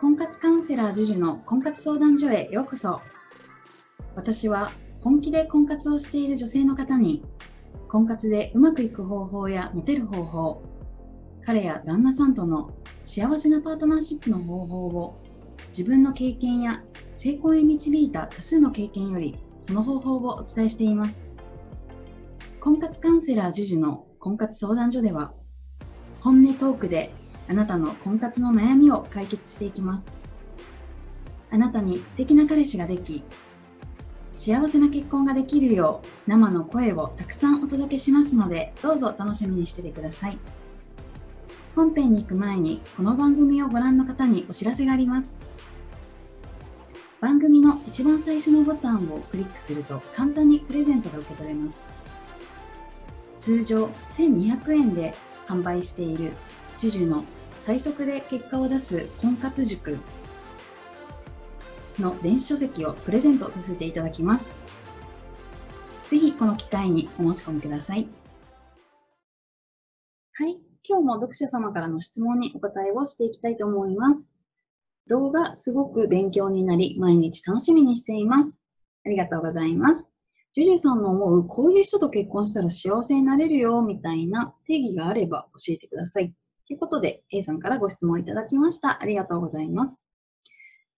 婚活カウンセラー JUJU の婚活相談所へようこそ。私は本気で婚活をしている女性の方に婚活でうまくいく方法やモテる方法彼や旦那さんとの幸せなパートナーシップの方法を自分の経験や成功へ導いた多数の経験よりその方法をお伝えしています。婚活カウンセラー JUJU の婚活相談所では本音トークであなたの婚活の悩みを解決していきます。あなたに素敵な彼氏ができ幸せな結婚ができるよう生の声をたくさんお届けしますのでどうぞ楽しみにしててください。本編に行く前にこの番組をご覧の方にお知らせがあります。番組の一番最初のボタンをクリックすると簡単にプレゼントが受け取れます。通常1200円で販売している JUJU の最速で結果を出す婚活塾の電子書籍をプレゼントさせていただきます。ぜひこの機会にお申し込みください。はい、今日も読者様からの質問にお答えをしていきたいと思います。動画すごく勉強になり、毎日楽しみにしています。ありがとうございます。ジュジュさんの思う、こういう人と結婚したら幸せになれるよ、みたいな定義があれば教えてください。ということで、A さんからご質問いただきました。ありがとうございます。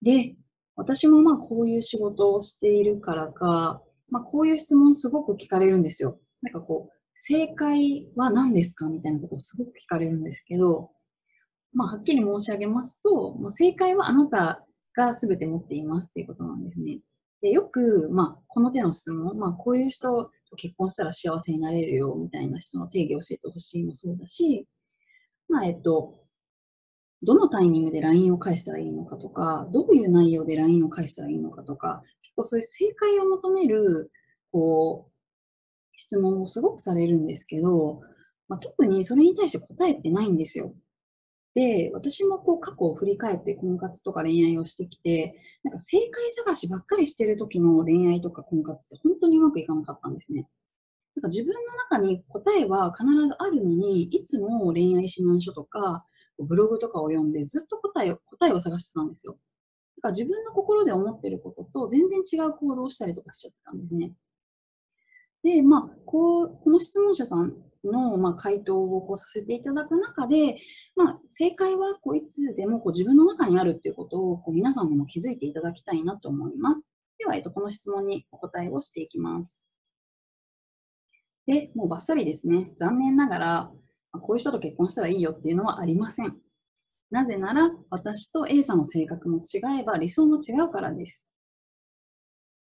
で、私もまあこういう仕事をしているからか、まあ、こういう質問すごく聞かれるんですよ。なんかこう、正解は何ですかみたいなことをすごく聞かれるんですけど、まあ、はっきり申し上げますと、もう正解はあなたが全て持っていますっていうことなんですね。でよく、まあ、この手の質問、まあ、こういう人と結婚したら幸せになれるよみたいな人の定義を教えてほしいもそうだし、まあ、えっと、どのタイミングで LINE を返したらいいのかとか、どういう内容で LINE を返したらいいのかとか、結構そういう正解を求める、こう、質問をすごくされるんですけど、まあ、特にそれに対して答えてないんですよ。で、私もこう過去を振り返って婚活とか恋愛をしてきて、なんか正解探しばっかりしてる時の恋愛とか婚活って本当にうまくいかなかったんですね。なんか自分の中に答えは必ずあるのに、いつも恋愛指南書とか、ブログとかを読んでずっと答えを答えを探してたんですよ。だから自分の心で思ってることと全然違う行動をしたりとかしちゃったんですね。で、まあ、こう、この質問者さんの、まあ、回答をこうさせていただく中で、まあ、正解はこういつでもこう自分の中にあるっていうことをこう皆さんにも気づいていただきたいなと思います。では、えっと、この質問にお答えをしていきます。で、もうバッサリですね。残念ながら、こういう人と結婚したらいいよっていうのはありません。なぜなら、私と A さんの性格も違えば理想も違うからです。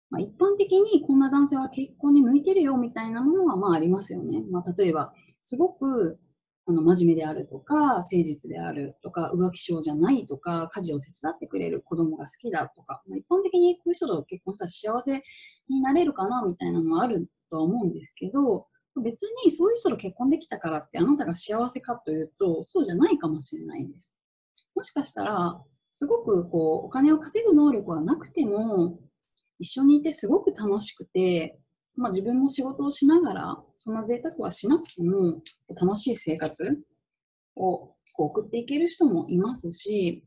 まあ、一般的にこんな男性は結婚に向いてるよみたいなものはまあありますよね。まあ、例えば、すごくあの真面目であるとか、誠実であるとか、浮気症じゃないとか、家事を手伝ってくれる子供が好きだとか、まあ、一般的にこういう人と結婚したら幸せになれるかなみたいなのはあるとは思うんですけど、別にそういう人と結婚できたからってあなたが幸せかというと、そうじゃないかもしれないです。もしかしたら、すごくこうお金を稼ぐ能力はなくても、一緒にいてすごく楽しくて、まあ、自分も仕事をしながら、そんな贅沢はしなくても楽しい生活をこう送っていける人もいますし、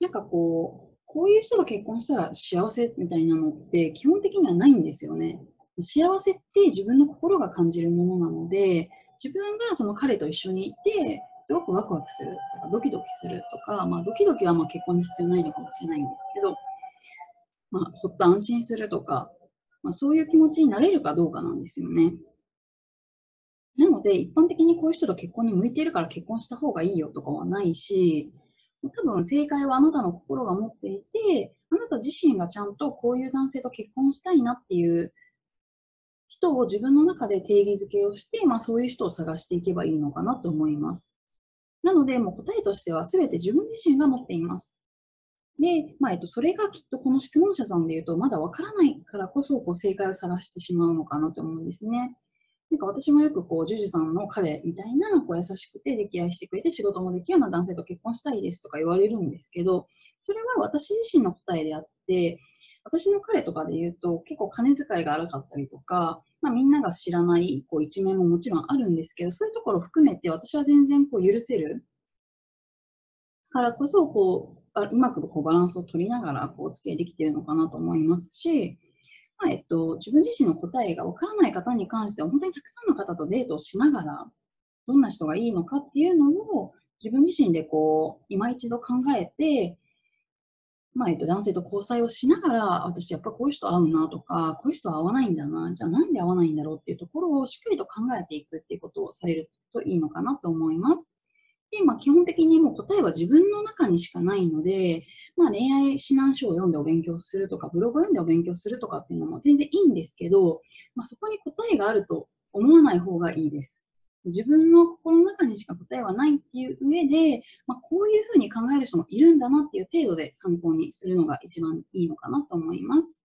なんかこう、こういう人と結婚したら幸せみたいなのって基本的にはないんですよね。幸せって自分の心が感じるものなので、自分がその彼と一緒にいて、すごくワクワクするとか、ドキドキするとか、まあ、ドキドキはま結婚に必要ないのかもしれないんですけど、まあ、ほっと安心するとか、まあ、そういう気持ちになれるかどうかなんですよね。なので、一般的にこういう人と結婚に向いているから結婚した方がいいよとかはないし、多分正解はあなたの心が持っていて、あなた自身がちゃんとこういう男性と結婚したいなっていう人を自分の中で定義づけをして、まあ、そういう人を探していけばいいのかなと思います。なので、もう答えとしては全て自分自身が持っています。で、まあ、えっと、それがきっとこの質問者さんで言うと、まだわからないからこそ、こう、正解を探してしまうのかなと思うんですね。なんか私もよくこう、ジュジュさんの彼みたいな、こう、優しくて溺愛してくれて仕事もできるような男性と結婚したいですとか言われるんですけど、それは私自身の答えであって、私の彼とかで言うと、結構金遣いが荒かったりとか、まあ、みんなが知らないこう一面ももちろんあるんですけど、そういうところを含めて私は全然こう許せるからこそこうあうまくこうバランスを取りながらこうお付き合いできてるのかなと思いますし、えっと、自分自身の答えがわからない方に関しては本当にたくさんの方とデートをしながらどんな人がいいのかっていうのを自分自身でこう今一度考えてまあ、えっと、男性と交際をしながら、私やっぱこういう人合うなとか、こういう人合わないんだな、じゃあなんで合わないんだろうっていうところをしっかりと考えていくっていうことをされるといいのかなと思います。で、まあ、基本的にもう答えは自分の中にしかないので、まあ、恋愛指南書を読んでお勉強するとか、ブログを読んでお勉強するとかっていうのも全然いいんですけど、まあ、そこに答えがあると思わない方がいいです。自分の心の中にしか答えはないっていう上で、まあ、こういうふうに考える人もいるんだなっていう程度で参考にするのが一番いいのかなと思います。